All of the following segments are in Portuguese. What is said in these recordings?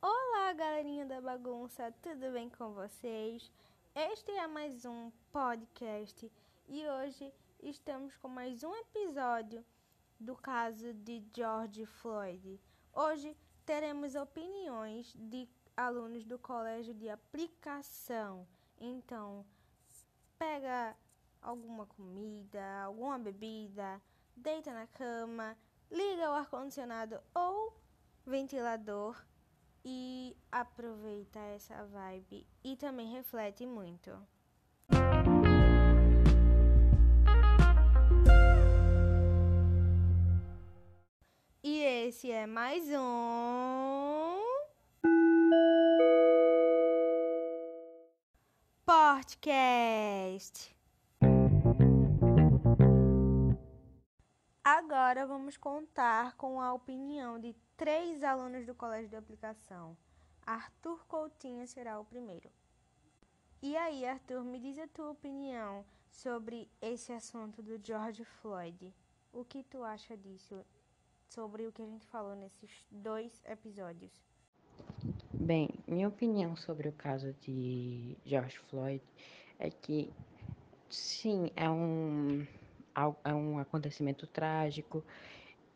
Olá, galerinha da bagunça, tudo bem com vocês? Este é mais um podcast e hoje estamos com mais um episódio do caso de George Floyd. Hoje teremos opiniões de alunos do colégio de aplicação. Então, pega alguma comida, alguma bebida, deita na cama, liga o ar-condicionado ou ventilador e aproveita essa vibe e também reflete muito. E esse é mais um podcast. Vamos contar com a opinião de três alunos do Colégio de Aplicação. Arthur Coutinho será o primeiro. E aí, Arthur, me diz a tua opinião sobre esse assunto do George Floyd. O que tu acha disso? Sobre o que a gente falou nesses dois episódios. Bem, minha opinião sobre o caso de George Floyd é que, sim, é um, é um acontecimento trágico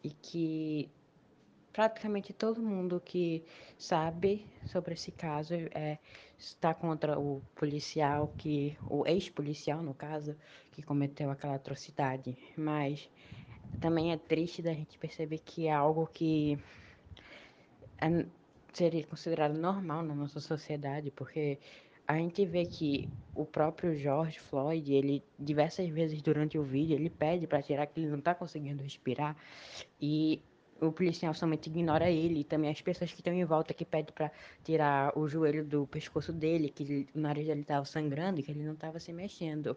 e que praticamente todo mundo que sabe sobre esse caso é, está contra o policial, que o ex-policial, no caso, que cometeu aquela atrocidade. Mas também é triste da gente perceber que é algo que é, seria considerado normal na nossa sociedade, porque a gente vê que o próprio George Floyd, ele diversas vezes durante o vídeo, ele pede para tirar que ele não está conseguindo respirar e o policial somente ignora ele e também as pessoas que estão em volta que pedem para tirar o joelho do pescoço dele, que o nariz dele estava sangrando e que ele não estava se mexendo.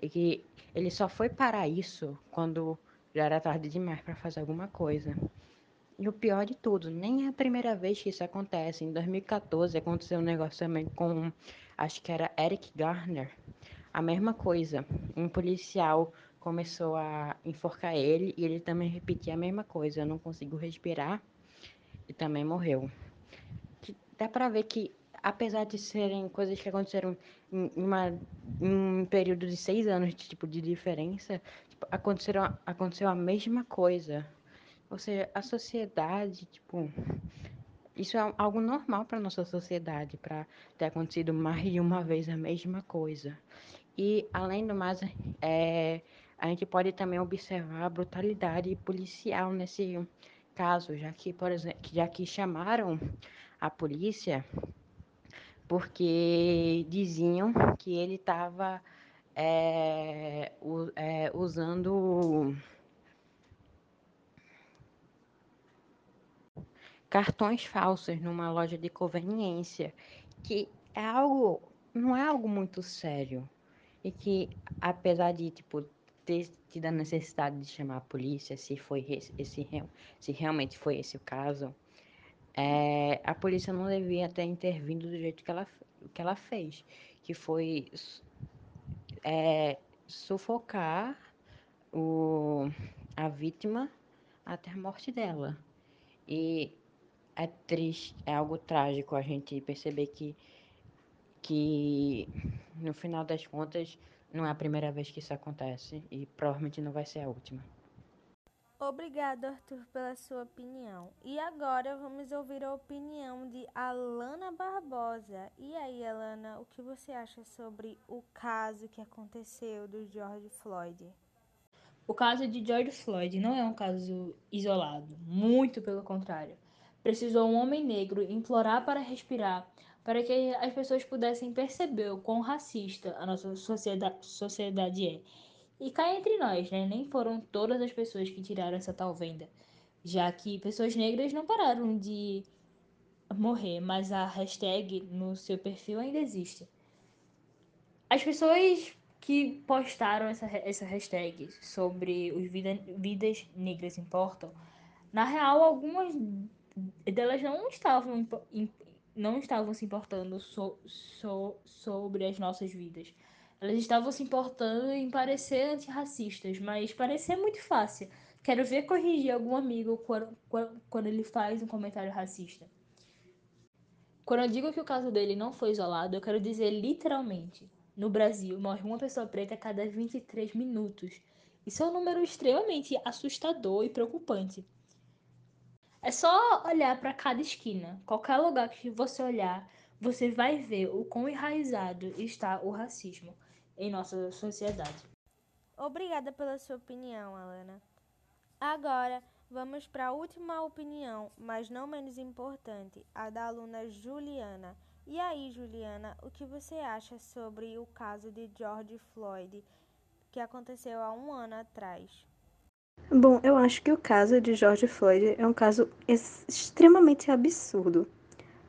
E que ele só foi parar isso quando já era tarde demais para fazer alguma coisa. E o pior de tudo, nem é a primeira vez que isso acontece. Em 2014 aconteceu um negócio também com, acho que era Eric Garner. A mesma coisa. Um policial começou a enforcar ele e ele também repetia a mesma coisa. Eu não consigo respirar e também morreu. Dá pra ver que, apesar de serem coisas que aconteceram em, uma, em um período de seis anos de, tipo, de diferença, tipo, aconteceram, aconteceu a mesma coisa. Ou seja, a sociedade, tipo, isso é algo normal para nossa sociedade, para ter acontecido mais de uma vez a mesma coisa. E, além do mais, é, a gente pode também observar a brutalidade policial nesse caso, já que, por exemplo, já que chamaram a polícia porque diziam que ele estava é, é, usando cartões falsos numa loja de conveniência, que é algo, não é algo muito sério. E que, apesar de, tipo, ter tido a necessidade de chamar a polícia, se foi esse, se realmente foi esse o caso, é, a polícia não devia ter intervindo do jeito que ela, que ela fez, que foi é, sufocar o, a vítima até a morte dela. E é triste, é algo trágico a gente perceber que, que no final das contas não é a primeira vez que isso acontece e provavelmente não vai ser a última. Obrigado, Arthur, pela sua opinião. E agora vamos ouvir a opinião de Alana Barbosa. E aí, Alana, o que você acha sobre o caso que aconteceu do George Floyd? O caso de George Floyd não é um caso isolado, muito pelo contrário precisou um homem negro implorar para respirar para que as pessoas pudessem perceber o quão racista a nossa sociedade, sociedade é. E cá entre nós, né? Nem foram todas as pessoas que tiraram essa tal venda, já que pessoas negras não pararam de morrer, mas a hashtag no seu perfil ainda existe. As pessoas que postaram essa, essa hashtag sobre os vida, vidas negras importam, na real, algumas delas não estavam não estavam se importando so, so, sobre as nossas vidas. Elas estavam se importando em parecer antirracistas, mas parecer muito fácil. Quero ver corrigir algum amigo quando ele faz um comentário racista. Quando eu digo que o caso dele não foi isolado, eu quero dizer literalmente. No Brasil, morre uma pessoa preta a cada 23 minutos. Isso é um número extremamente assustador e preocupante. É só olhar para cada esquina. Qualquer lugar que você olhar, você vai ver o quão enraizado está o racismo em nossa sociedade. Obrigada pela sua opinião, Alana. Agora, vamos para a última opinião, mas não menos importante, a da aluna Juliana. E aí, Juliana, o que você acha sobre o caso de George Floyd que aconteceu há um ano atrás? Bom, eu acho que o caso de George Floyd é um caso extremamente absurdo,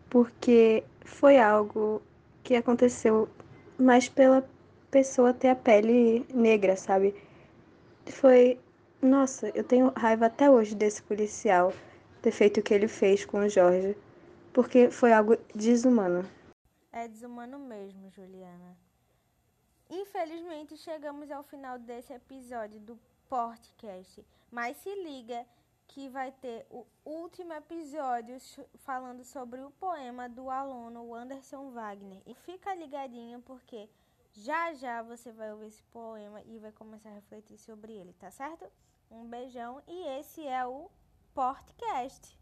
porque foi algo que aconteceu mais pela pessoa ter a pele negra, sabe? Foi. Nossa, eu tenho raiva até hoje desse policial ter feito o que ele fez com o Jorge, porque foi algo desumano. É desumano mesmo, Juliana. Infelizmente, chegamos ao final desse episódio do podcast, mas se liga que vai ter o último episódio falando sobre o poema do aluno Anderson Wagner. E fica ligadinho porque já já você vai ouvir esse poema e vai começar a refletir sobre ele, tá certo? Um beijão e esse é o podcast.